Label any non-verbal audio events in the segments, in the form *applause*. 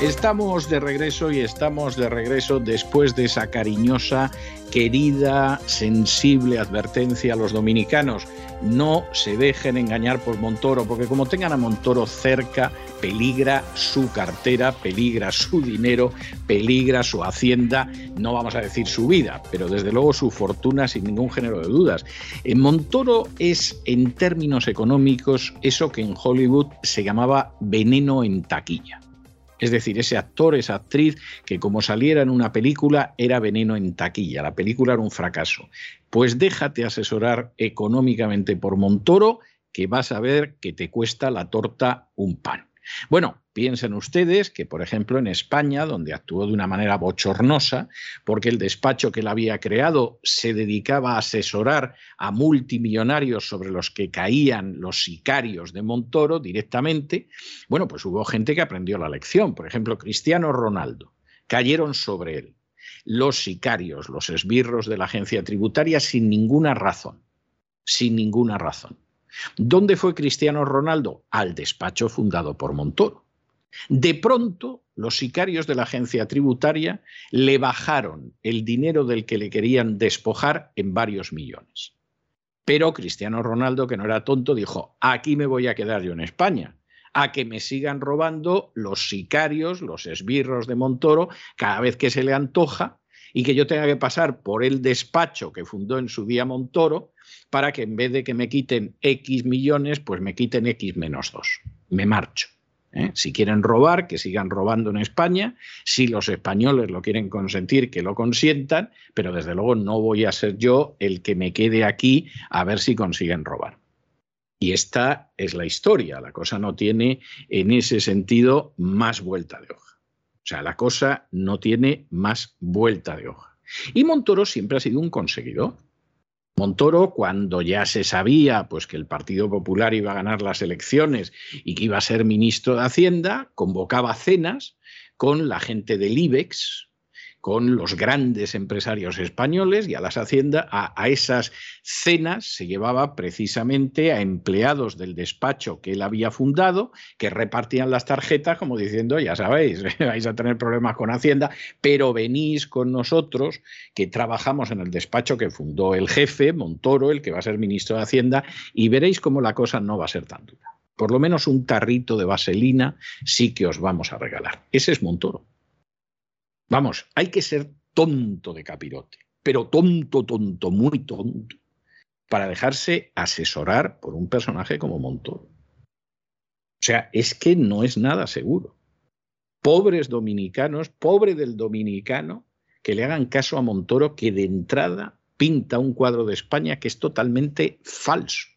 Estamos de regreso y estamos de regreso después de esa cariñosa, querida, sensible advertencia a los dominicanos. No se dejen engañar por Montoro, porque como tengan a Montoro cerca, peligra su cartera, peligra su dinero, peligra su hacienda, no vamos a decir su vida, pero desde luego su fortuna sin ningún género de dudas. En Montoro es, en términos económicos, eso que en Hollywood se llamaba veneno en taquilla. Es decir, ese actor, esa actriz, que como saliera en una película era veneno en taquilla, la película era un fracaso. Pues déjate asesorar económicamente por Montoro, que vas a ver que te cuesta la torta un pan. Bueno, piensen ustedes que, por ejemplo, en España, donde actuó de una manera bochornosa, porque el despacho que él había creado se dedicaba a asesorar a multimillonarios sobre los que caían los sicarios de Montoro directamente, bueno, pues hubo gente que aprendió la lección. Por ejemplo, Cristiano Ronaldo. Cayeron sobre él los sicarios, los esbirros de la agencia tributaria sin ninguna razón. Sin ninguna razón. ¿Dónde fue Cristiano Ronaldo? Al despacho fundado por Montoro. De pronto, los sicarios de la agencia tributaria le bajaron el dinero del que le querían despojar en varios millones. Pero Cristiano Ronaldo, que no era tonto, dijo, aquí me voy a quedar yo en España, a que me sigan robando los sicarios, los esbirros de Montoro, cada vez que se le antoja, y que yo tenga que pasar por el despacho que fundó en su día Montoro para que en vez de que me quiten X millones, pues me quiten X menos 2. Me marcho. ¿eh? Si quieren robar, que sigan robando en España. Si los españoles lo quieren consentir, que lo consientan. Pero desde luego no voy a ser yo el que me quede aquí a ver si consiguen robar. Y esta es la historia. La cosa no tiene en ese sentido más vuelta de hoja. O sea, la cosa no tiene más vuelta de hoja. Y Montoro siempre ha sido un conseguidor. Montoro, cuando ya se sabía pues, que el Partido Popular iba a ganar las elecciones y que iba a ser ministro de Hacienda, convocaba cenas con la gente del IBEX, con los grandes empresarios españoles y a las haciendas, a, esas cenas se llevaba precisamente a empleados del despacho que él había fundado, que repartían las tarjetas como diciendo, ya sabéis, *laughs* vais a tener problemas con Hacienda, pero venís con nosotros, que trabajamos en el despacho que fundó el jefe, Montoro, el que va a ser ministro de Hacienda, y veréis cómo la cosa no va a ser tan dura. Por lo menos un tarrito de vaselina sí que os vamos a regalar. Ese es Montoro. Vamos, hay que ser tonto de capirote, pero tonto, tonto, muy tonto, para dejarse asesorar por un personaje como Montoro. O sea, es que no es nada seguro. Pobres dominicanos, pobre del dominicano, que le hagan caso a Montoro, que de entrada pinta un cuadro de España que es totalmente falso.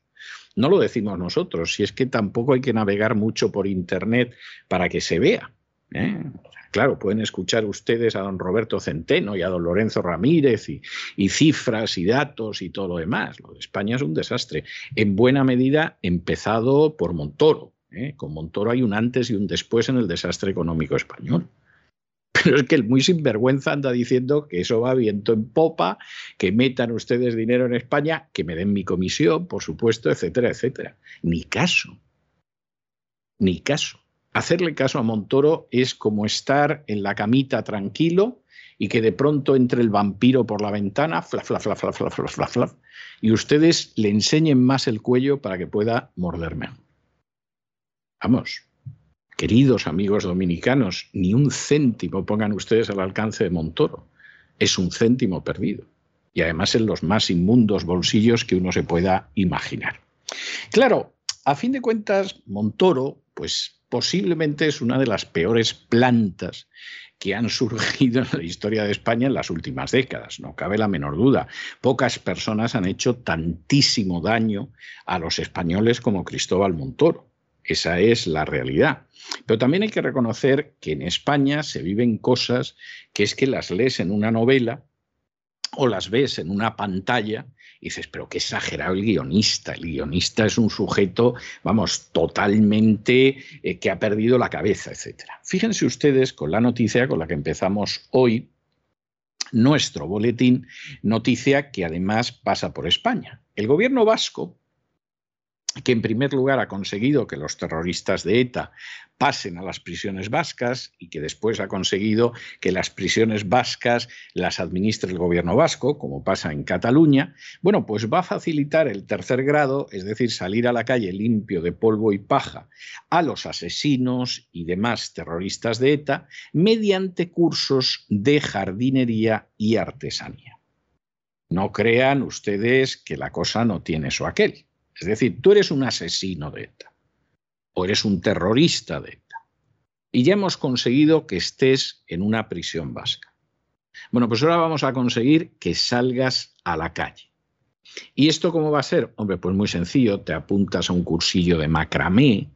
No lo decimos nosotros, si es que tampoco hay que navegar mucho por Internet para que se vea. ¿eh? Claro, pueden escuchar ustedes a don Roberto Centeno y a don Lorenzo Ramírez y, cifras y datos y todo lo demás. Lo de España es un desastre. En buena medida empezado por Montoro. ¿eh? Con Montoro hay un antes y un después en el desastre económico español. *laughs* Pero es que el muy sinvergüenza anda diciendo que eso va viento en popa, que metan ustedes dinero en España, que me den mi comisión, por supuesto, etcétera, etcétera. Ni caso. Ni caso hacerle caso a Montoro es como estar en la camita tranquilo y que de pronto entre el vampiro por la ventana, fla, fla, fla, fla, fla, fla, fla, fla, y ustedes le enseñen más el cuello para que pueda morderme. Vamos, queridos amigos dominicanos, ni un céntimo pongan ustedes al alcance de Montoro. Es un céntimo perdido. Y además en los más inmundos bolsillos que uno se pueda imaginar. Claro, a fin de cuentas, Montoro, pues posiblemente es una de las peores plantas que han surgido en la historia de España en las últimas décadas, no cabe la menor duda. Pocas personas han hecho tantísimo daño a los españoles como Cristóbal Montoro. Esa es la realidad. Pero también hay que reconocer que en España se viven cosas que es que las lees en una novela o las ves en una pantalla y dices, pero qué exagerado el guionista. El guionista es un sujeto, vamos, totalmente eh, que ha perdido la cabeza, etc. Fíjense ustedes con la noticia con la que empezamos hoy, nuestro boletín, noticia que además pasa por España. El gobierno vasco que en primer lugar ha conseguido que los terroristas de ETA pasen a las prisiones vascas y que después ha conseguido que las prisiones vascas las administre el gobierno vasco, como pasa en Cataluña, bueno, pues va a facilitar el tercer grado, es decir, salir a la calle limpio de polvo y paja a los asesinos y demás terroristas de ETA mediante cursos de jardinería y artesanía. No crean ustedes que la cosa no tiene eso aquel. Es decir, tú eres un asesino de ETA o eres un terrorista de ETA y ya hemos conseguido que estés en una prisión vasca. Bueno, pues ahora vamos a conseguir que salgas a la calle. ¿Y esto cómo va a ser? Hombre, pues muy sencillo, te apuntas a un cursillo de macramé,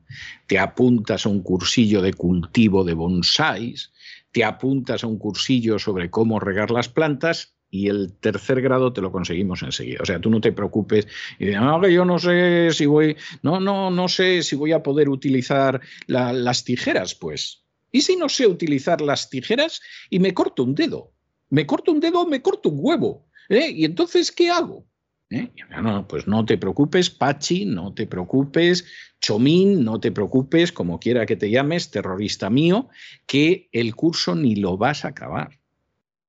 te apuntas a un cursillo de cultivo de bonsáis, te apuntas a un cursillo sobre cómo regar las plantas y el tercer grado te lo conseguimos enseguida. O sea, tú no te preocupes y dices, no, que yo no sé si voy, no, no, no sé si voy a poder utilizar las tijeras, pues. ¿Y si no sé utilizar las tijeras y me corto un dedo? Me corto un dedo me corto un huevo. ¿eh? ¿Y entonces qué hago? ¿Eh? No, pues no te preocupes, Pachi, no te preocupes, Chomín, no te preocupes, como quiera que te llames, terrorista mío, que el curso ni lo vas a acabar.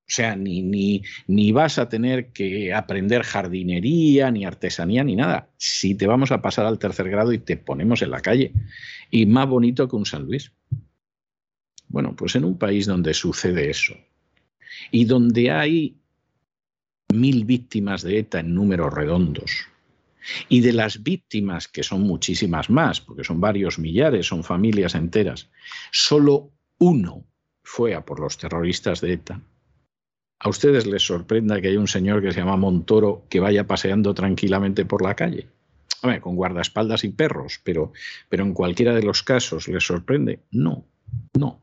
O sea, ni, ni, ni, vas a tener que aprender jardinería, ni artesanía, ni nada. Si te vamos a pasar al tercer grado y te ponemos en la calle. Y más bonito que un San Luis. Bueno, pues en un país donde sucede eso y donde hay mil víctimas de ETA en números redondos, y de las víctimas, que son muchísimas más, porque son varios millares, son familias enteras, solo uno fue a por los terroristas de ETA ¿A ustedes les sorprenda que haya un señor que se llama Montoro que vaya paseando tranquilamente por la calle? con guardaespaldas y perros, pero, pero en cualquiera de los casos les sorprende. No, no.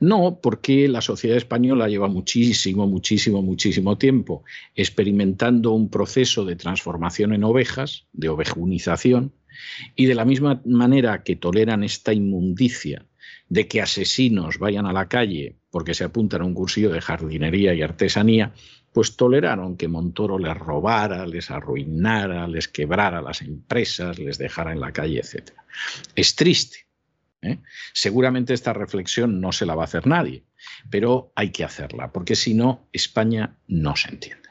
No, porque la sociedad española lleva muchísimo, muchísimo, muchísimo tiempo experimentando un proceso de transformación en ovejas, de ovejunización, y de la misma manera que toleran esta inmundicia de que asesinos vayan a la calle porque se apuntan a un cursillo de jardinería y artesanía, pues toleraron que Montoro les robara, les arruinara, les quebrara las empresas, les dejara en la calle, etc. Es triste. ¿eh? Seguramente esta reflexión no se la va a hacer nadie, pero hay que hacerla, porque si no, España no se entiende.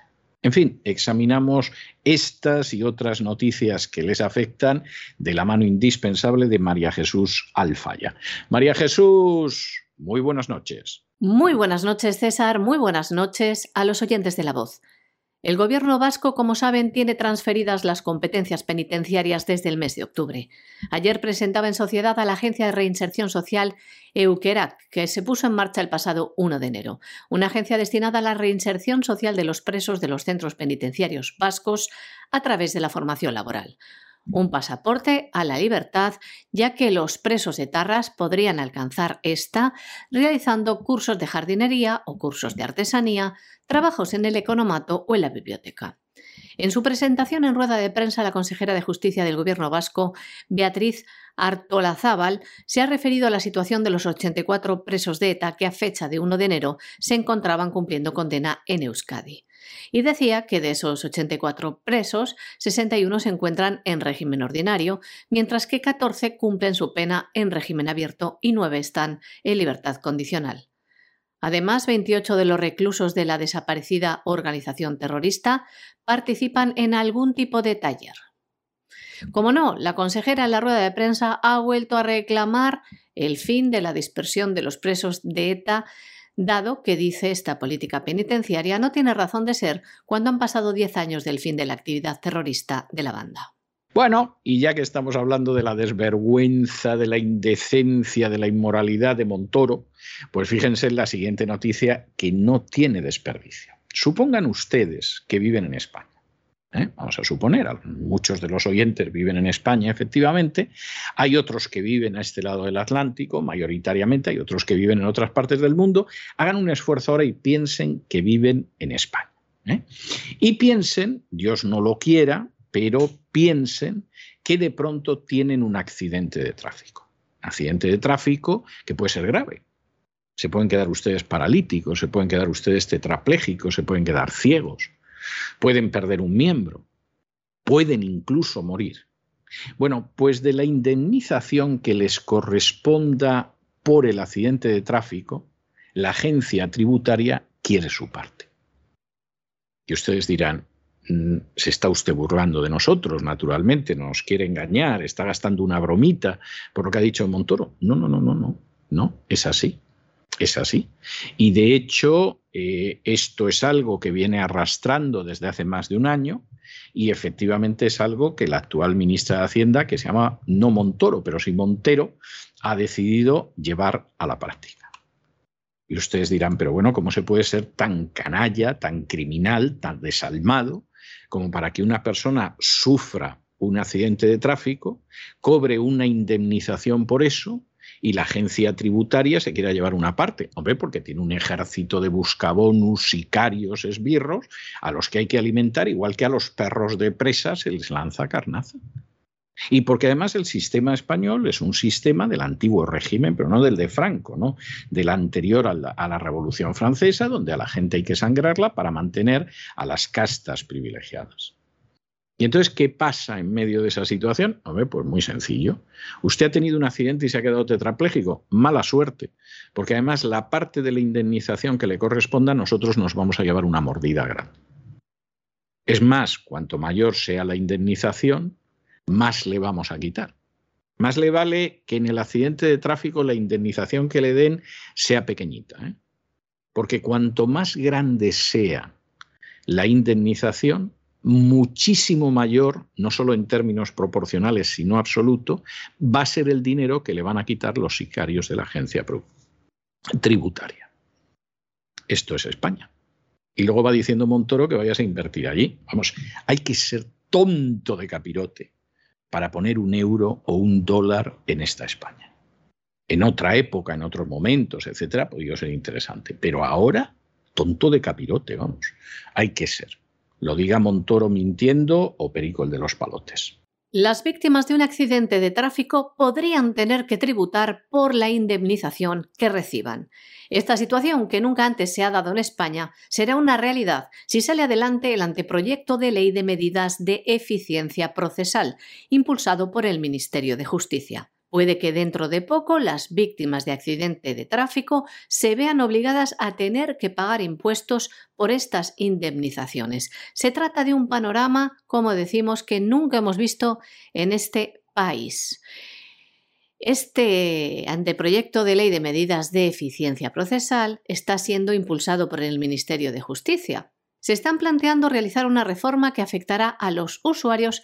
En fin, examinamos estas y otras noticias que les afectan de la mano indispensable de María Jesús Alfaya. María Jesús, muy buenas noches. Muy buenas noches, César. Muy buenas noches a los oyentes de la voz. El gobierno vasco, como saben, tiene transferidas las competencias penitenciarias desde el mes de octubre. Ayer presentaba en sociedad a la Agencia de Reinserción Social Euquerac, que se puso en marcha el pasado 1 de enero, una agencia destinada a la reinserción social de los presos de los centros penitenciarios vascos a través de la formación laboral un pasaporte a la libertad, ya que los presos de Tarras podrían alcanzar esta realizando cursos de jardinería o cursos de artesanía, trabajos en el economato o en la biblioteca. En su presentación en rueda de prensa, la consejera de Justicia del Gobierno vasco, Beatriz Artolazábal, se ha referido a la situación de los 84 presos de ETA que a fecha de 1 de enero se encontraban cumpliendo condena en Euskadi y decía que de esos 84 presos, 61 se encuentran en régimen ordinario, mientras que 14 cumplen su pena en régimen abierto y 9 están en libertad condicional. Además, 28 de los reclusos de la desaparecida organización terrorista participan en algún tipo de taller. Como no, la consejera en la rueda de prensa ha vuelto a reclamar el fin de la dispersión de los presos de ETA dado que dice esta política penitenciaria no tiene razón de ser cuando han pasado 10 años del fin de la actividad terrorista de la banda. Bueno, y ya que estamos hablando de la desvergüenza, de la indecencia, de la inmoralidad de Montoro, pues fíjense en la siguiente noticia que no tiene desperdicio. Supongan ustedes que viven en España ¿eh? vamos a suponer, muchos de los oyentes viven en España, efectivamente, hay otros que viven a este lado del Atlántico, mayoritariamente, hay otros que viven en otras partes del mundo, hagan un esfuerzo ahora y piensen que viven en España. ¿eh? Y piensen, Dios no lo quiera, pero piensen que de pronto tienen un accidente de tráfico. Accidente de tráfico que puede ser grave. Se pueden quedar ustedes paralíticos, se pueden quedar ustedes tetraplégicos, se pueden quedar ciegos, pueden perder un miembro, pueden incluso morir. Bueno, pues de la indemnización que les corresponda por el accidente de tráfico, la agencia tributaria quiere su parte. Y ustedes dirán, se está usted burlando de nosotros, naturalmente, nos quiere engañar, está gastando una bromita por lo que ha dicho Montoro. No, no, no, no, no, no, es así, es así. Y de hecho, eh, esto es algo que viene arrastrando desde hace más de un año y efectivamente es algo que la actual ministra de Hacienda, que se llama no Montoro, pero sí Montero, ha decidido llevar a la práctica. Y ustedes dirán, pero bueno, ¿cómo se puede ser tan canalla, tan criminal, tan desalmado, como para que una persona sufra un accidente de tráfico, cobre una indemnización por eso y la agencia tributaria se quiera llevar una parte. Hombre, porque tiene un ejército de buscabonus, sicarios, esbirros, a los que hay que alimentar, igual que a los perros de presa se les lanza carnaza. Y porque además el sistema español es un sistema del antiguo régimen, pero no del de Franco, ¿no? del anterior a la, Revolución Francesa, donde a la gente hay que sangrarla para mantener a las castas privilegiadas. Y entonces, ¿qué pasa en medio de esa situación? Pues muy sencillo. Usted ha tenido un accidente y se ha quedado tetrapléjico. Mala suerte, porque además la parte de la indemnización que le corresponda, nosotros nos vamos a llevar una mordida grande. Es más, cuanto mayor sea la indemnización, más le vamos a quitar. Más le vale que en el accidente de tráfico la indemnización que le den sea pequeñita. ¿eh? Porque cuanto más grande sea la indemnización, muchísimo mayor, no solo en términos proporcionales, sino absoluto, va a ser el dinero que le van a quitar los sicarios de la agencia tributaria. Esto es España. Y luego va diciendo Montoro que vayas a invertir allí. Vamos, hay que ser tonto de capirote para poner un euro o un dólar en esta España. En otra época, en otros momentos, etcétera, podría ser interesante. Pero ahora, tonto de capirote, vamos. Hay que ser. Lo diga Montoro mintiendo o Perico el de los palotes. Las víctimas de un accidente de tráfico podrían tener que tributar por la indemnización que reciban. Esta situación, que nunca antes se ha dado en España, será una realidad si sale adelante el anteproyecto de ley de medidas de eficiencia procesal, impulsado por el Ministerio de Justicia. Puede que dentro de poco las víctimas de accidente de tráfico se vean obligadas a tener que pagar impuestos por estas indemnizaciones. Se trata de un panorama, como decimos, que nunca hemos visto en este país. Este anteproyecto de ley de medidas de eficiencia procesal está siendo impulsado por el Ministerio de Justicia. Se están planteando realizar una reforma que afectará a los usuarios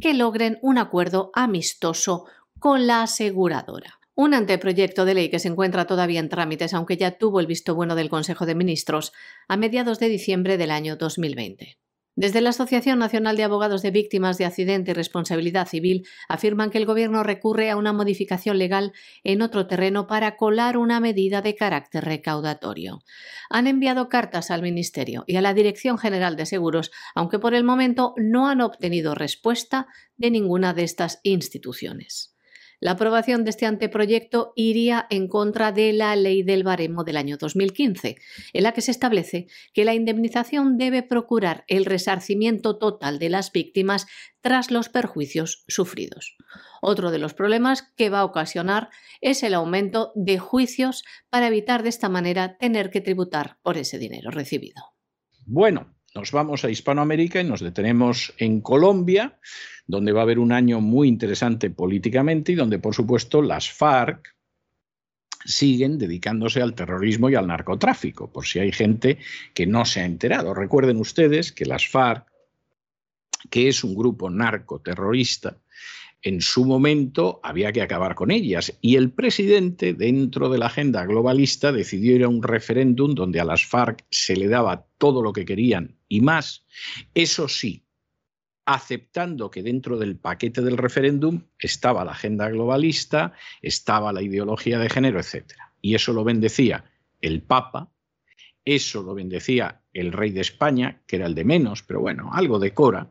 que logren un acuerdo amistoso con la aseguradora. Un anteproyecto de ley que se encuentra todavía en trámites, aunque ya tuvo el visto bueno del Consejo de Ministros a mediados de diciembre del año 2020. Desde la Asociación Nacional de Abogados de Víctimas de Accidente y Responsabilidad Civil afirman que el Gobierno recurre a una modificación legal en otro terreno para colar una medida de carácter recaudatorio. Han enviado cartas al Ministerio y a la Dirección General de Seguros, aunque por el momento no han obtenido respuesta de ninguna de estas instituciones. La aprobación de este anteproyecto iría en contra de la ley del baremo del año 2015, en la que se establece que la indemnización debe procurar el resarcimiento total de las víctimas tras los perjuicios sufridos. Otro de los problemas que va a ocasionar es el aumento de juicios para evitar de esta manera tener que tributar por ese dinero recibido. Bueno, nos vamos a Hispanoamérica y nos detenemos en Colombia donde va a haber un año muy interesante políticamente y donde, por supuesto, las FARC siguen dedicándose al terrorismo y al narcotráfico, por si hay gente que no se ha enterado. Recuerden ustedes que las FARC, que es un grupo narcoterrorista, en su momento había que acabar con ellas. Y el presidente, dentro de la agenda globalista, decidió ir a un referéndum donde a las FARC se le daba todo lo que querían y más. Eso sí, aceptando que dentro del paquete del referéndum estaba la agenda globalista, estaba la ideología de género, etc. Y eso lo bendecía el Papa eso lo bendecía el rey de España, que era el de menos, pero bueno, algo decora.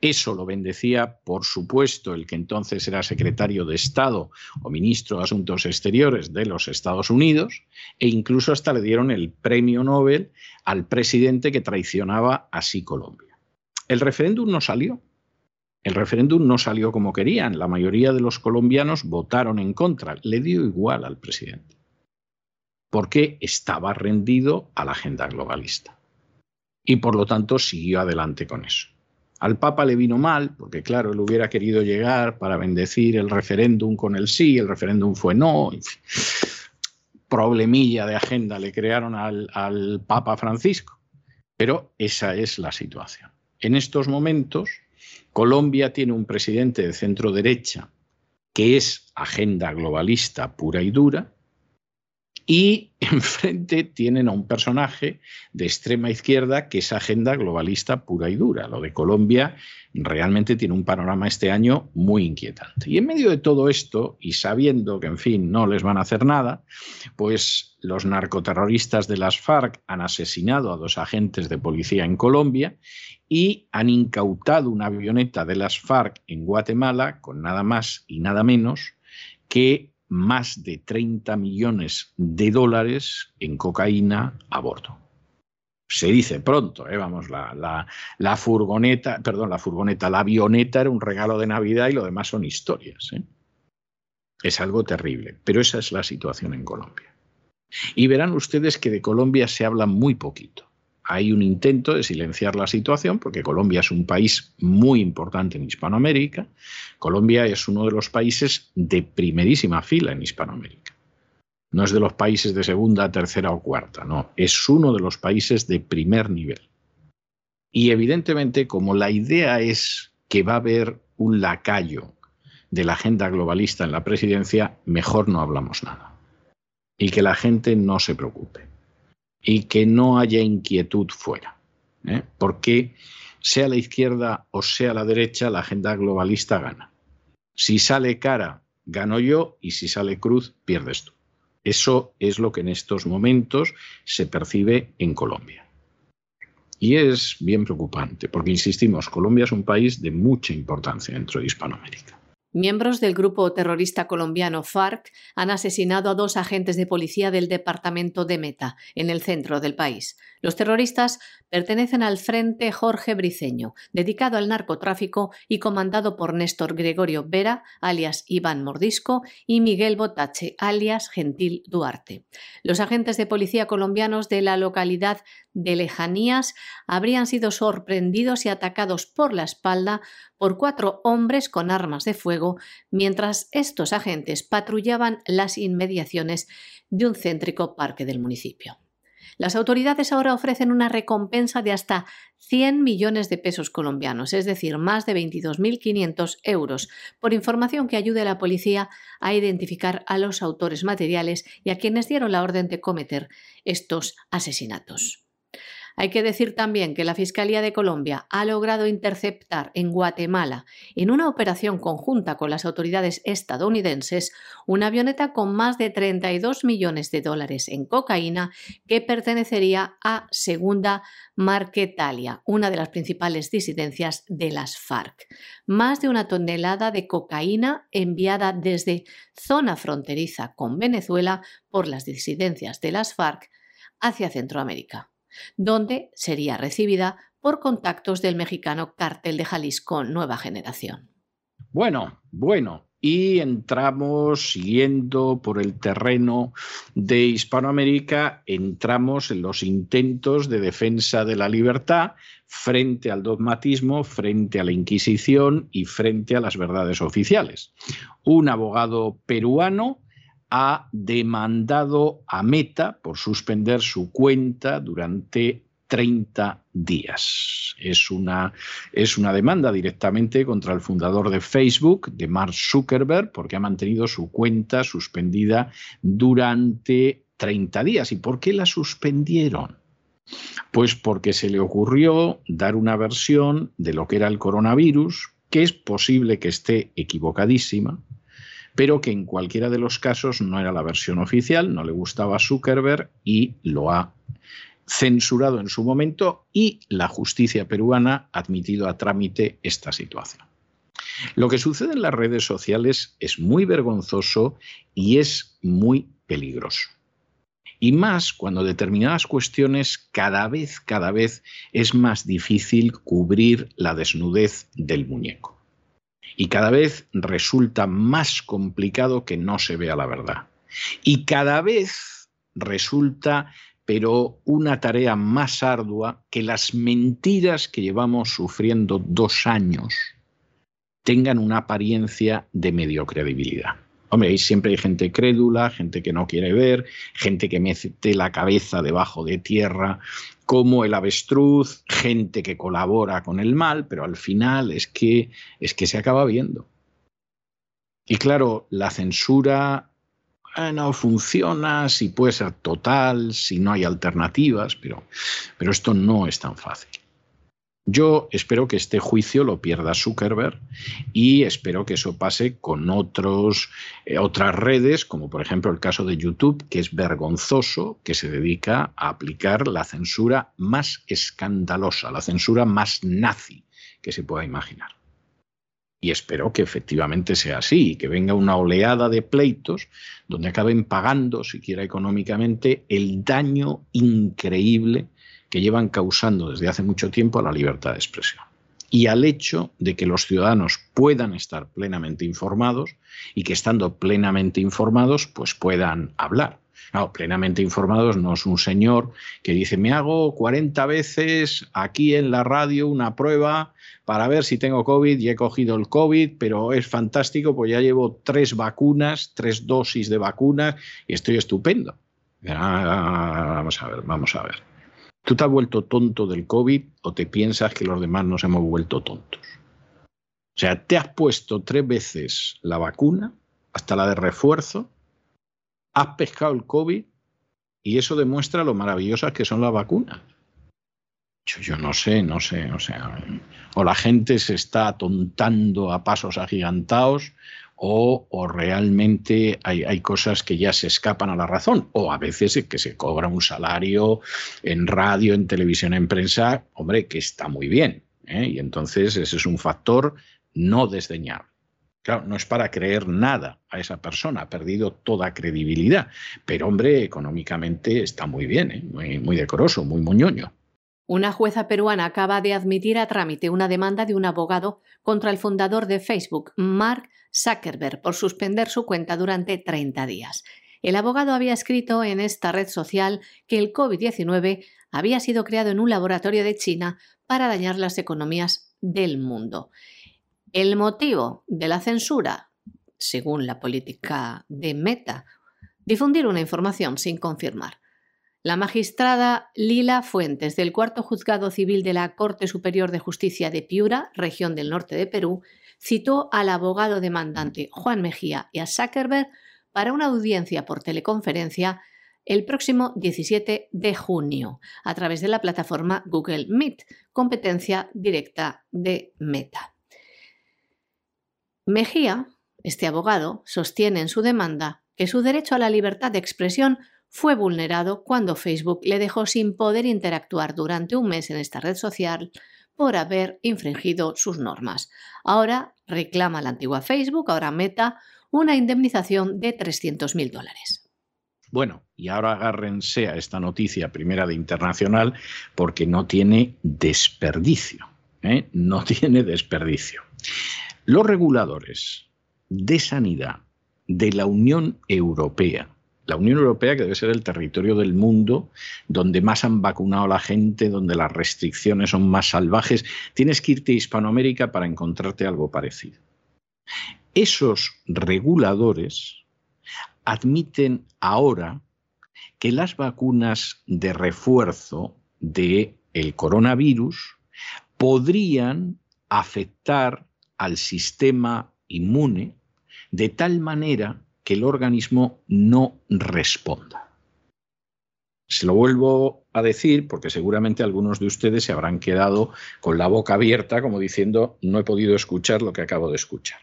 Eso lo bendecía, por supuesto, el que entonces era secretario de Estado o ministro de Asuntos Exteriores de los Estados Unidos, e incluso hasta le dieron el premio Nobel al presidente que traicionaba así Colombia. El referéndum no salió. El referéndum no salió como querían. La mayoría de los colombianos votaron en contra. Le dio igual al presidente. Porque estaba rendido a la agenda globalista. Y por lo tanto siguió adelante con eso. Al Papa le vino mal, porque claro, él hubiera querido llegar para bendecir el referéndum con el sí, el referéndum fue no. Problemilla de agenda le crearon al, al Papa Francisco. Pero esa es la situación. En estos momentos, Colombia tiene un presidente de centro derecha que es agenda globalista pura y dura, y *laughs* enfrente tienen a un personaje de extrema izquierda que es agenda globalista pura y dura. Lo de Colombia realmente tiene un panorama este año muy inquietante. Y en medio de todo esto, y sabiendo que, en fin, no les van a hacer nada, pues los narcoterroristas de las FARC han asesinado a dos agentes de policía en Colombia y han incautado una avioneta de las FARC en Guatemala con nada más y nada menos que más de 30 millones de dólares en cocaína a bordo. Se dice pronto, ¿eh? vamos, la, furgoneta, perdón, la furgoneta, la avioneta era un regalo de Navidad y lo demás son historias. ¿eh? Es algo terrible, pero esa es la situación en Colombia. Y verán ustedes que de Colombia se habla muy poquito hay un intento de silenciar la situación porque Colombia es un país muy importante en Hispanoamérica. Colombia es uno de los países de primerísima fila en Hispanoamérica. No es de los países de segunda, tercera o cuarta, no, es uno de los países de primer nivel. Y evidentemente, como la idea es que va a haber un lacayo de la agenda globalista en la presidencia, mejor no hablamos nada. Y que la gente no se preocupe y que no haya inquietud fuera. ¿eh? Porque sea la izquierda o sea la derecha, la agenda globalista gana. Si sale cara, gano yo y si sale cruz, pierdes tú. Eso es lo que en estos momentos se percibe en Colombia. Y es bien preocupante, porque insistimos, Colombia es un país de mucha importancia dentro de Hispanoamérica. Miembros del grupo terrorista colombiano FARC han asesinado a dos agentes de policía del departamento de Meta, en el centro del país. Los terroristas pertenecen al Frente Jorge Briceño, dedicado al narcotráfico y comandado por Néstor Gregorio Vera, alias Iván Mordisco, y Miguel Botache, alias Gentil Duarte. Los agentes de policía colombianos de la localidad de Lejanías habrían sido sorprendidos y atacados por la espalda por cuatro hombres con armas de fuego mientras estos agentes patrullaban las inmediaciones de un céntrico parque del municipio. Las autoridades ahora ofrecen una recompensa de hasta 100 millones de pesos colombianos, es decir, más de 22.500 euros, por información que ayude a la policía a identificar a los autores materiales y a quienes dieron la orden de cometer estos asesinatos. Hay que decir también que la Fiscalía de Colombia ha logrado interceptar en Guatemala, en una operación conjunta con las autoridades estadounidenses, una avioneta con más de 32 millones de dólares en cocaína que pertenecería a Segunda Marquetalia, una de las principales disidencias de las FARC. Más de una tonelada de cocaína enviada desde zona fronteriza con Venezuela por las disidencias de las FARC hacia Centroamérica donde sería recibida por contactos del mexicano Cártel de Jalisco Nueva Generación. Bueno, bueno, y entramos siguiendo por el terreno de Hispanoamérica, entramos en los intentos de defensa de la libertad frente al dogmatismo, frente a la Inquisición y frente a las verdades oficiales. Un abogado peruano ha demandado a Meta por suspender su cuenta durante 30 días. Es una, es una demanda directamente contra el fundador de Facebook, de Mark Zuckerberg, porque ha mantenido su cuenta suspendida durante 30 días. ¿Y por qué la suspendieron? Pues porque se le ocurrió dar una versión de lo que era el coronavirus, que es posible que esté equivocadísima, pero que en cualquiera de los casos no era la versión oficial, no le gustaba Zuckerberg y lo ha censurado en su momento y la justicia peruana ha admitido a trámite esta situación. Lo que sucede en las redes sociales es muy vergonzoso y es muy peligroso. Y más cuando determinadas cuestiones cada vez, cada vez es más difícil cubrir la desnudez del muñeco. Y cada vez resulta más complicado que no se vea la verdad. Y cada vez resulta, pero una tarea más ardua, que las mentiras que llevamos sufriendo dos años tengan una apariencia de medio credibilidad. Hombre, siempre hay gente crédula, gente que no quiere ver, gente que mete la cabeza debajo de tierra como el avestruz, gente que colabora con el mal, pero al final es que, es que se acaba viendo. Y claro, la censura no funciona, si puede ser total, si no hay alternativas, pero, pero esto no es tan fácil. Yo espero que este juicio lo pierda Zuckerberg y espero que eso pase con otros, eh, otras redes, como por ejemplo el caso de YouTube, que es vergonzoso, que se dedica a aplicar la censura más escandalosa, la censura más nazi que se pueda imaginar. Y espero que efectivamente sea así, que venga una oleada de pleitos donde acaben pagando, siquiera económicamente, el daño increíble que llevan causando desde hace mucho tiempo a la libertad de expresión y al hecho de que los ciudadanos puedan estar plenamente informados y que estando plenamente informados pues puedan hablar. plenamente informados no es un señor que dice me hago 40 veces aquí en la radio una prueba para ver si tengo COVID y he cogido el COVID, pero es fantástico, pues ya llevo tres vacunas, tres dosis de vacunas y estoy estupendo. Ah, vamos a ver, vamos a ver. ¿Tú te has vuelto tonto del COVID o te piensas que los demás nos hemos vuelto tontos? O sea, te has puesto tres veces la vacuna, hasta la de refuerzo, has pescado el COVID y eso demuestra lo maravillosas que son las vacunas. Yo, no sé, no sé, o sea, o la gente se está atontando a pasos agigantados o, realmente hay, cosas que ya se escapan a la razón, o a veces que se cobra un salario en radio, en televisión, en prensa, hombre, que está muy bien. ¿eh? Y entonces ese es un factor no desdeñable. Claro, no es para creer nada a esa persona, ha perdido toda credibilidad, pero hombre, económicamente está muy bien, ¿eh? muy, muy decoroso, muy moñoño. Una jueza peruana acaba de admitir a trámite una demanda de un abogado contra el fundador de Facebook, Mark Zuckerberg, por suspender su cuenta durante 30 días. El abogado había escrito en esta red social que el COVID-19 había sido creado en un laboratorio de China para dañar las economías del mundo. El motivo de la censura, según la política de Meta, difundir una información sin confirmar. La magistrada Lila Fuentes del Cuarto Juzgado Civil de la Corte Superior de Justicia de Piura, región del norte de Perú, citó al abogado demandante Juan Mejía y a Zuckerberg para una audiencia por teleconferencia el próximo 17 de junio a través de la plataforma Google Meet, competencia directa de Meta. Mejía, este abogado, sostiene en su demanda que su derecho a la libertad de expresión fue vulnerado cuando Facebook le dejó sin poder interactuar durante un mes en esta red social por haber infringido sus normas. Ahora reclama la antigua Facebook, ahora Meta, una indemnización de 300.000 dólares. Bueno, y ahora agárrense a esta noticia primera de internacional porque no tiene desperdicio. ¿eh? No *laughs* tiene desperdicio. Los reguladores de sanidad de la Unión Europea la Unión Europea, que debe ser el territorio del mundo donde más han vacunado a la gente, donde las restricciones son más salvajes, tienes que irte a Hispanoamérica para encontrarte algo parecido. Esos reguladores admiten ahora que las vacunas de refuerzo del el coronavirus podrían afectar al sistema inmune de tal manera que el organismo no responda. Se lo vuelvo a decir porque seguramente algunos de ustedes se habrán quedado con la boca abierta como diciendo no he podido escuchar lo que acabo de escuchar.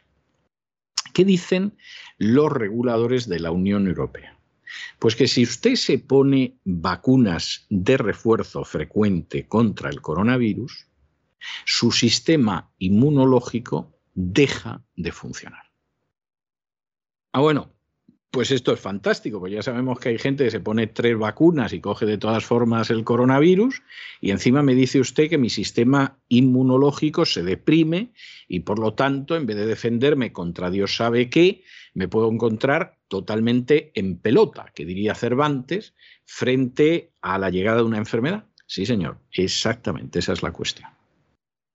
¿Qué dicen los reguladores de la Unión Europea? Pues que si usted se pone vacunas de refuerzo frecuente contra el coronavirus, su sistema inmunológico deja de funcionar. Ah, bueno, pues esto es fantástico, porque ya sabemos que hay gente que se pone tres vacunas y coge de todas formas el coronavirus y encima me dice usted que mi sistema inmunológico se deprime y por lo tanto, en vez de defenderme contra Dios sabe qué, me puedo encontrar totalmente en pelota, que diría Cervantes, frente a la llegada de una enfermedad. Sí, señor, exactamente, esa es la cuestión.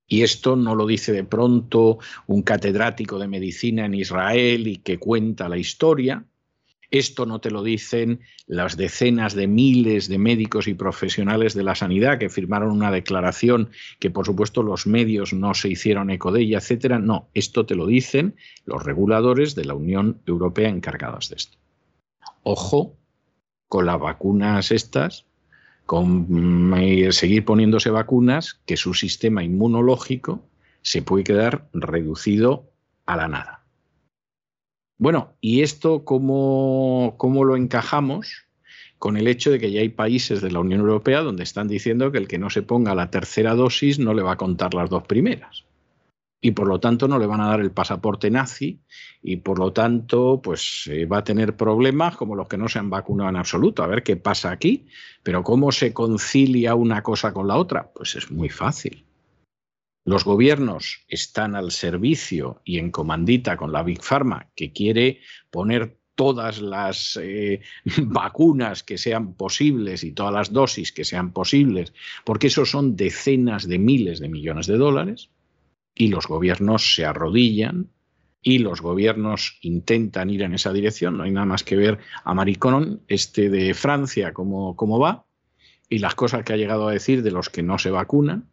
Y esto no lo dice de pronto un catedrático de medicina en Israel y que cuenta la historia, esto no te lo dicen las decenas de miles de médicos y profesionales de la sanidad que firmaron una declaración que por supuesto los medios no se hicieron eco de ella, etcétera. No, esto te lo dicen los reguladores de la Unión Europea encargados de esto. Ojo con las vacunas estas, con eh, seguir poniéndose vacunas, que su sistema inmunológico se puede quedar reducido a la nada. Bueno, ¿y esto cómo, cómo lo encajamos? con el hecho de que ya hay países de la Unión Europea donde están diciendo que el que no se ponga la tercera dosis no le va a contar las dos primeras. Y por lo tanto no le van a dar el pasaporte nazi y por lo tanto pues eh, va a tener problemas como los que no se han vacunado en absoluto. A ver qué pasa aquí. Pero ¿cómo se concilia una cosa con la otra? Pues es muy fácil. Los gobiernos están al servicio y en comandita con la Big Pharma, que quiere poner todas las eh, *laughs* vacunas que sean posibles y todas las dosis que sean posibles, porque eso son decenas de miles de millones de dólares, y los gobiernos se arrodillan y los gobiernos intentan ir en esa dirección. No hay nada más que ver a Maricón, este de Francia, cómo, cómo va, y las cosas que ha llegado a decir de los que no se vacunan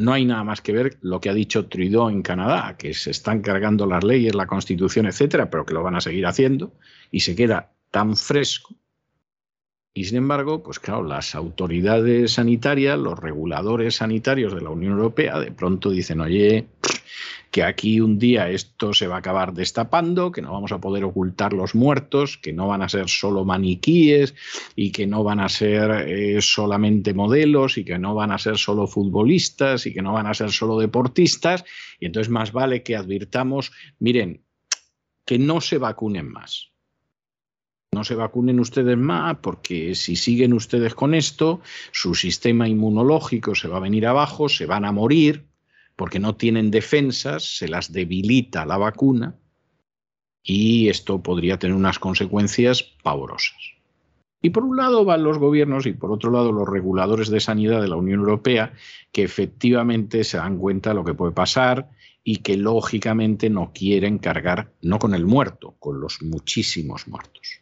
no hay nada más que ver lo que ha dicho Trudeau en Canadá, que se están cargando las leyes, la constitución, etcétera, pero que lo van a seguir haciendo y se queda tan fresco. Y sin embargo, pues claro, las autoridades sanitarias, los reguladores sanitarios de la Unión Europea, de pronto dicen, oye, que aquí un día esto se va a acabar destapando, que no vamos a poder ocultar los muertos, que no van a ser solo maniquíes y que no van a ser eh, solamente modelos y que no van a ser solo futbolistas y que no van a ser solo deportistas. Y entonces más vale que advirtamos, miren, que no se vacunen más. No se vacunen ustedes más porque si siguen ustedes con esto, su sistema inmunológico se va a venir abajo, se van a morir porque no tienen defensas, se las debilita la vacuna y esto podría tener unas consecuencias pavorosas. Y por un lado van los gobiernos y por otro lado los reguladores de sanidad de la Unión Europea que efectivamente se dan cuenta de lo que puede pasar y que lógicamente no quieren cargar no con el muerto, con los muchísimos muertos.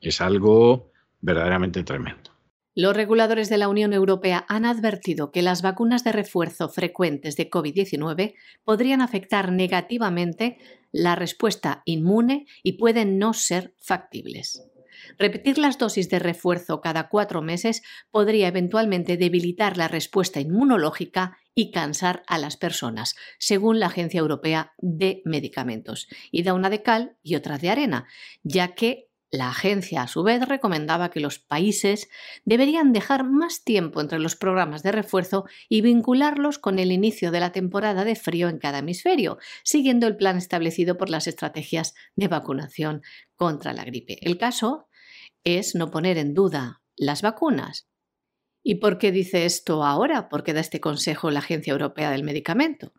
Es algo verdaderamente tremendo. Los reguladores de la Unión Europea han advertido que las vacunas de refuerzo frecuentes de COVID-19 podrían afectar negativamente la respuesta inmune y pueden no ser factibles. Repetir las dosis de refuerzo cada cuatro meses podría eventualmente debilitar la respuesta inmunológica y cansar a las personas, según la Agencia Europea de Medicamentos. Y da una de cal y otra de arena, ya que la agencia, a su vez, recomendaba que los países deberían dejar más tiempo entre los programas de refuerzo y vincularlos con el inicio de la temporada de frío en cada hemisferio, siguiendo el plan establecido por las estrategias de vacunación contra la gripe. El caso es no poner en duda las vacunas. ¿Y por qué dice esto ahora? ¿Por qué da este consejo la Agencia Europea del Medicamento?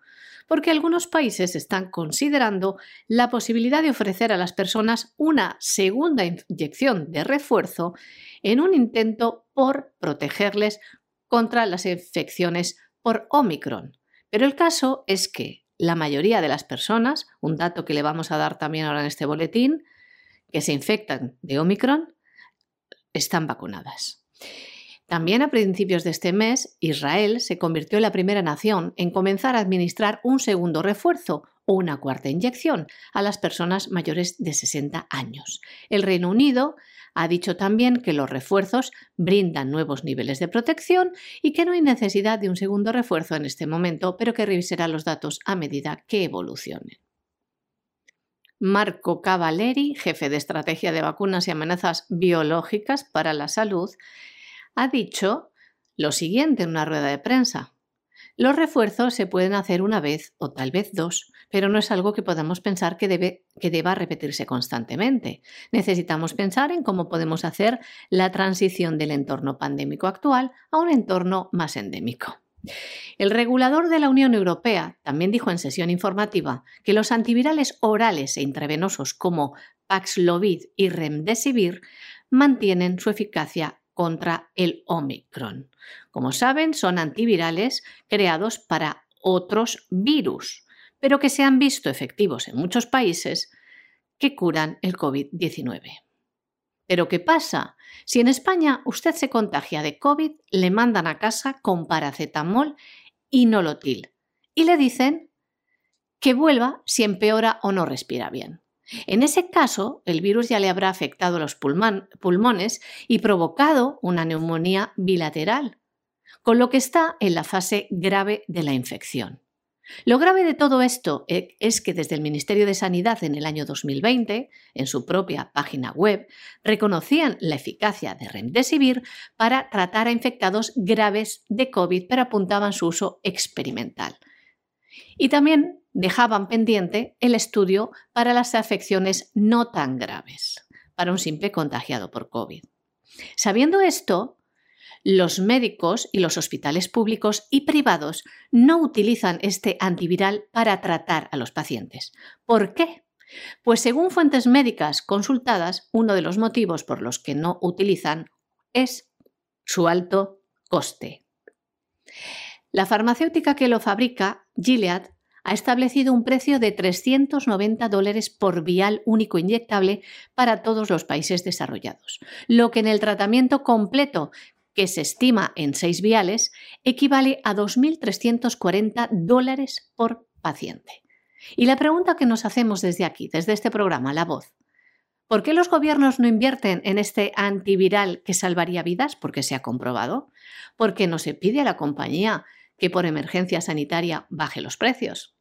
Porque algunos países están considerando la posibilidad de ofrecer a las personas una segunda inyección de refuerzo en un intento por protegerles contra las infecciones por Omicron. Pero el caso es que la mayoría de las personas, un dato que le vamos a dar también ahora en este boletín, que se infectan de Omicron, están vacunadas. También a principios de este mes, Israel se convirtió en la primera nación en comenzar a administrar un segundo refuerzo o una cuarta inyección a las personas mayores de 60 años. El Reino Unido ha dicho también que los refuerzos brindan nuevos niveles de protección y que no hay necesidad de un segundo refuerzo en este momento, pero que revisará los datos a medida que evolucionen. Marco Cavalleri, jefe de estrategia de vacunas y amenazas biológicas para la salud, ha dicho lo siguiente en una rueda de prensa. Los refuerzos se pueden hacer una vez o tal vez dos, pero no es algo que podamos pensar que, debe, que deba repetirse constantemente. Necesitamos pensar en cómo podemos hacer la transición del entorno pandémico actual a un entorno más endémico. El regulador de la Unión Europea también dijo en sesión informativa que los antivirales orales e intravenosos como Paxlovid y Remdesivir mantienen su eficacia contra el Omicron. Como saben, son antivirales creados para otros virus, pero que se han visto efectivos en muchos países que curan el COVID-19. Pero ¿qué pasa? Si en España usted se contagia de COVID, le mandan a casa con paracetamol y nolotil y le dicen que vuelva si empeora o no respira bien. En ese caso, el virus ya le habrá afectado los pulmones y provocado una neumonía bilateral, con lo que está en la fase grave de la infección. Lo grave de todo esto eh, es que desde el Ministerio de Sanidad en el año 2020, en su propia página web, reconocían la eficacia de Remdesivir para tratar a infectados graves de COVID, pero apuntaban su uso experimental. Y también dejaban pendiente el estudio para las afecciones no tan graves, para un simple contagiado por COVID. Sabiendo esto, los médicos y los hospitales públicos y privados no utilizan este antiviral para tratar a los pacientes. ¿Por qué? Pues según fuentes médicas consultadas, uno de los motivos por los que no utilizan es su alto coste. La farmacéutica que lo fabrica, Gilead, ha establecido un precio de 390 dólares por vial único inyectable para todos los países desarrollados, lo que en el tratamiento completo, que se estima en seis viales, equivale a 2.340 dólares por paciente. Y la pregunta que nos hacemos desde aquí, desde este programa, La Voz, ¿por qué los gobiernos no invierten en este antiviral que salvaría vidas? Porque se ha comprobado. Porque no se pide a la compañía que por emergencia sanitaria baje los precios.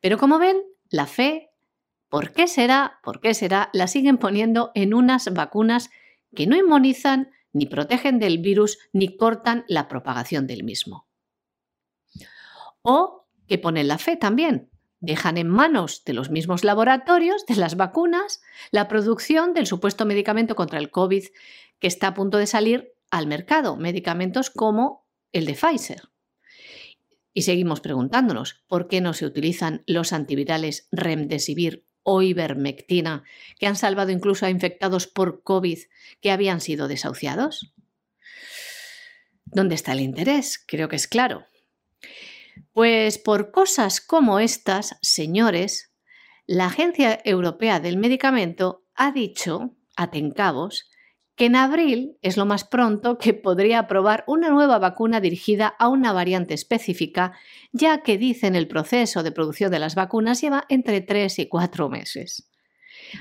Pero como ven, la fe, ¿por qué será? ¿Por qué será? La siguen poniendo en unas vacunas que no inmunizan, ni protegen del virus, ni cortan la propagación del mismo. O que ponen la fe también. Dejan en manos de los mismos laboratorios, de las vacunas, la producción del supuesto medicamento contra el COVID que está a punto de salir al mercado, medicamentos como el de Pfizer. Y seguimos preguntándonos, ¿por qué no se utilizan los antivirales Remdesivir o Ivermectina, que han salvado incluso a infectados por COVID que habían sido desahuciados? ¿Dónde está el interés? Creo que es claro. Pues por cosas como estas, señores, la Agencia Europea del Medicamento ha dicho, atencabos, que en abril es lo más pronto que podría aprobar una nueva vacuna dirigida a una variante específica, ya que dicen el proceso de producción de las vacunas lleva entre 3 y 4 meses.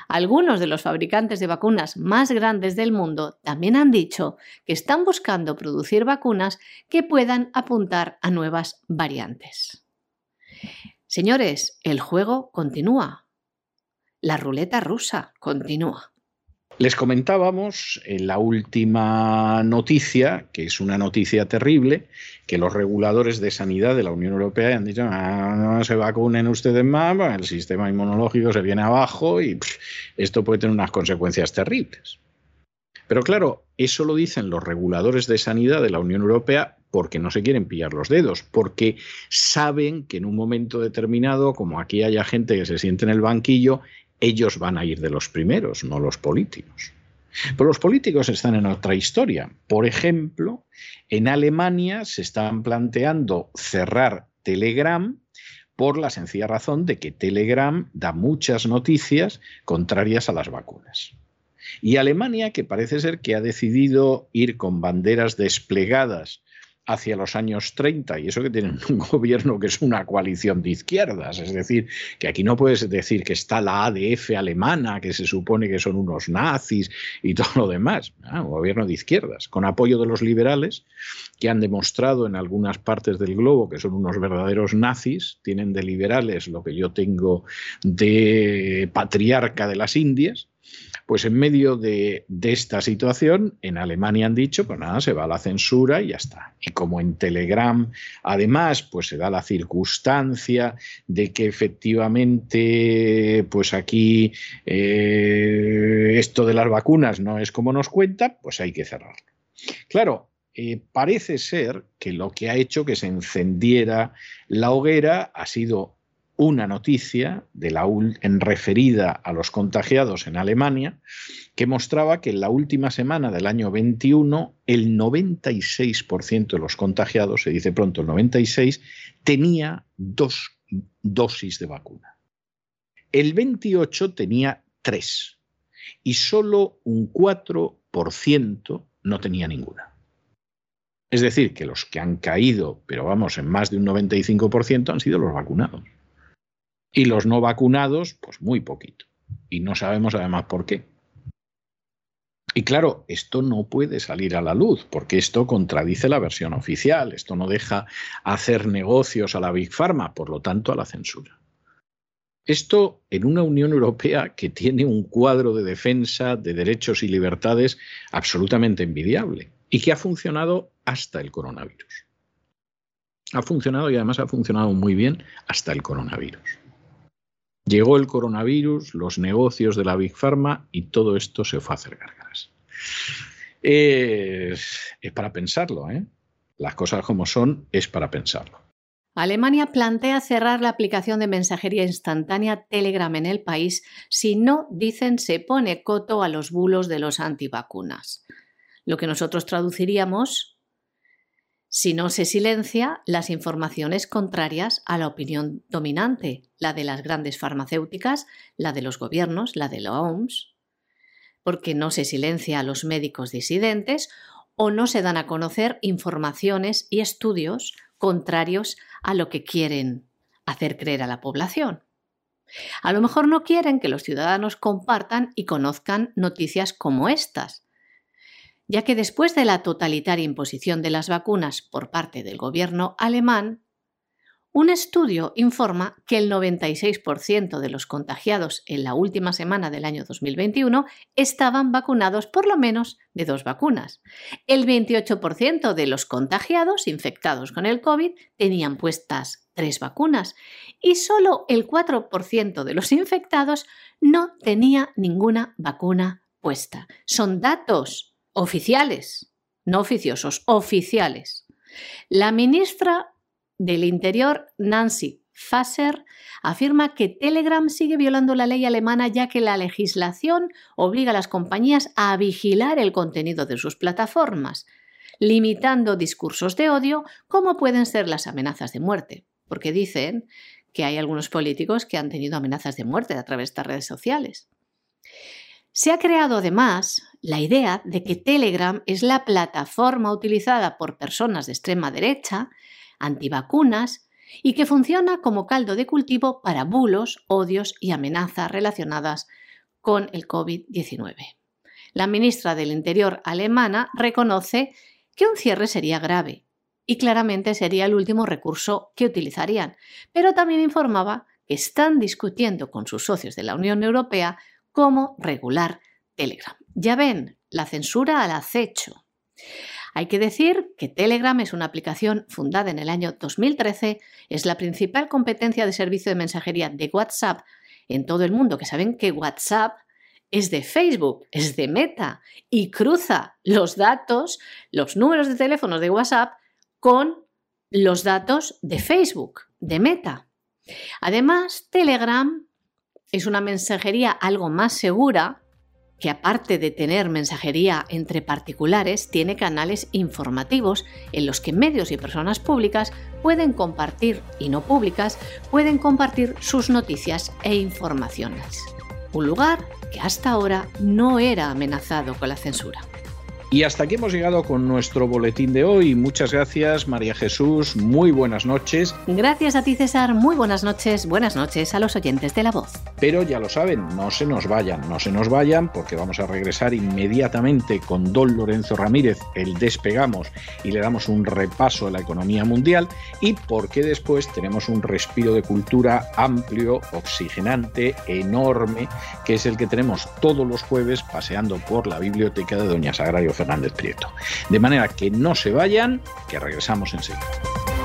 Algunos de los fabricantes de vacunas más grandes del mundo también han dicho que están buscando producir vacunas que puedan apuntar a nuevas variantes. Señores, el juego continúa. La ruleta rusa continúa. Les comentábamos en la última noticia, que es una noticia terrible, que los reguladores de sanidad de la Unión Europea han dicho, ah, no se vacunen ustedes más, el sistema inmunológico se viene abajo y esto puede tener unas consecuencias terribles. Pero claro, eso lo dicen los reguladores de sanidad de la Unión Europea porque no se quieren pillar los dedos, porque saben que en un momento determinado, como aquí haya gente que se siente en el banquillo, ellos van a ir de los primeros, no los políticos. Pero los políticos están en otra historia. Por ejemplo, en Alemania se están planteando cerrar Telegram por la sencilla razón de que Telegram da muchas noticias contrarias a las vacunas. Y Alemania, que parece ser que ha decidido ir con banderas desplegadas hacia los años 30, y eso que tienen *laughs* un gobierno que es una coalición de izquierdas, es decir, que aquí no puedes decir que está la ADF alemana, que se supone que son unos nazis y *laughs* todo lo demás, un gobierno de izquierdas, con apoyo de los liberales, que han demostrado en algunas partes del globo que son unos verdaderos nazis, tienen de liberales lo que yo tengo de patriarca de las Indias, pues en medio de, esta situación, en Alemania han dicho, pues nada, se va la censura y ya está. Y como en Telegram, además, pues se da la circunstancia de que efectivamente, pues aquí eh, esto de las vacunas no es como nos cuenta, pues hay que cerrarlo. Claro, eh, parece ser que lo que ha hecho que se encendiera la hoguera ha sido una noticia de la, en referida a los contagiados en Alemania que mostraba que en la última semana del año 21 el 96% de los contagiados, se dice pronto el 96, tenía dos dosis de vacuna. El 28 tenía tres y solo un 4% no tenía ninguna. Es decir, que los que han caído, pero vamos, en más de un 95% han sido los vacunados. Y los no vacunados, pues muy poquito. Y no sabemos además por qué. Y claro, esto no puede salir a la luz, porque esto contradice la versión oficial, esto no deja hacer negocios a la Big Pharma, por lo tanto a la censura. Esto en una Unión Europea que tiene un cuadro de defensa de derechos y libertades absolutamente envidiable y que ha funcionado hasta el coronavirus. Ha funcionado y además ha funcionado muy bien hasta el coronavirus. Llegó el coronavirus, los negocios de la Big Pharma y todo esto se fue a hacer gárgaras. Es, es para pensarlo, ¿eh? Las cosas como son es para pensarlo. Alemania plantea cerrar la aplicación de mensajería instantánea Telegram en el país si no, dicen, se pone coto a los bulos de los antivacunas. Lo que nosotros traduciríamos si no se silencia las informaciones contrarias a la opinión dominante, la de las grandes farmacéuticas, la de los gobiernos, la de la OMS, porque no se silencia a los médicos disidentes o no se dan a conocer informaciones y estudios contrarios a lo que quieren hacer creer a la población. A lo mejor no quieren que los ciudadanos compartan y conozcan noticias como estas, ya que después de la totalitaria imposición de las vacunas por parte del gobierno alemán, un estudio informa que el 96% de los contagiados en la última semana del año 2021 estaban vacunados por lo menos de dos vacunas. El 28% de los contagiados infectados con el COVID tenían puestas tres vacunas y solo el 4% de los infectados no tenía ninguna vacuna puesta. Son datos oficiales, no oficiosos, oficiales. La ministra del Interior, Nancy Faeser, afirma que Telegram sigue violando la ley alemana ya que la legislación obliga a las compañías a vigilar el contenido de sus plataformas, limitando discursos de odio como pueden ser las amenazas de muerte, porque dicen que hay algunos políticos que han tenido amenazas de muerte a través de estas redes sociales. Se ha creado además la idea de que Telegram es la plataforma utilizada por personas de extrema derecha, antivacunas, y que funciona como caldo de cultivo para bulos, odios y amenazas relacionadas con el COVID-19. La ministra del Interior alemana reconoce que un cierre sería grave y claramente sería el último recurso que utilizarían, pero también informaba que están discutiendo con sus socios de la Unión Europea cómo regular Telegram. Ya ven, la censura al acecho. Hay que decir que Telegram es una aplicación fundada en el año 2013, es la principal competencia de servicio de mensajería de WhatsApp en todo el mundo, que saben que WhatsApp es de Facebook, es de Meta y cruza los datos, los números de teléfonos de WhatsApp con los datos de Facebook, de Meta. Además, Telegram es una mensajería algo más segura que aparte de tener mensajería entre particulares, tiene canales informativos en los que medios y personas públicas pueden compartir y no públicas pueden compartir sus noticias e informaciones. Un lugar que hasta ahora no era amenazado con la censura. Y hasta aquí hemos llegado con nuestro boletín de hoy. Muchas gracias, María Jesús. Muy buenas noches. Gracias a ti, César. Muy buenas noches. Buenas noches a los oyentes de La Voz. Pero ya lo saben, no se nos vayan, no se nos vayan, porque vamos a regresar inmediatamente con Don Lorenzo Ramírez, el Despegamos, y le damos un repaso a la economía mundial. Y porque después tenemos un respiro de cultura amplio, oxigenante, enorme, que es el que tenemos todos los jueves paseando por la biblioteca de Doña Sagrario Fernández Prieto. De manera que no se vayan, que regresamos enseguida.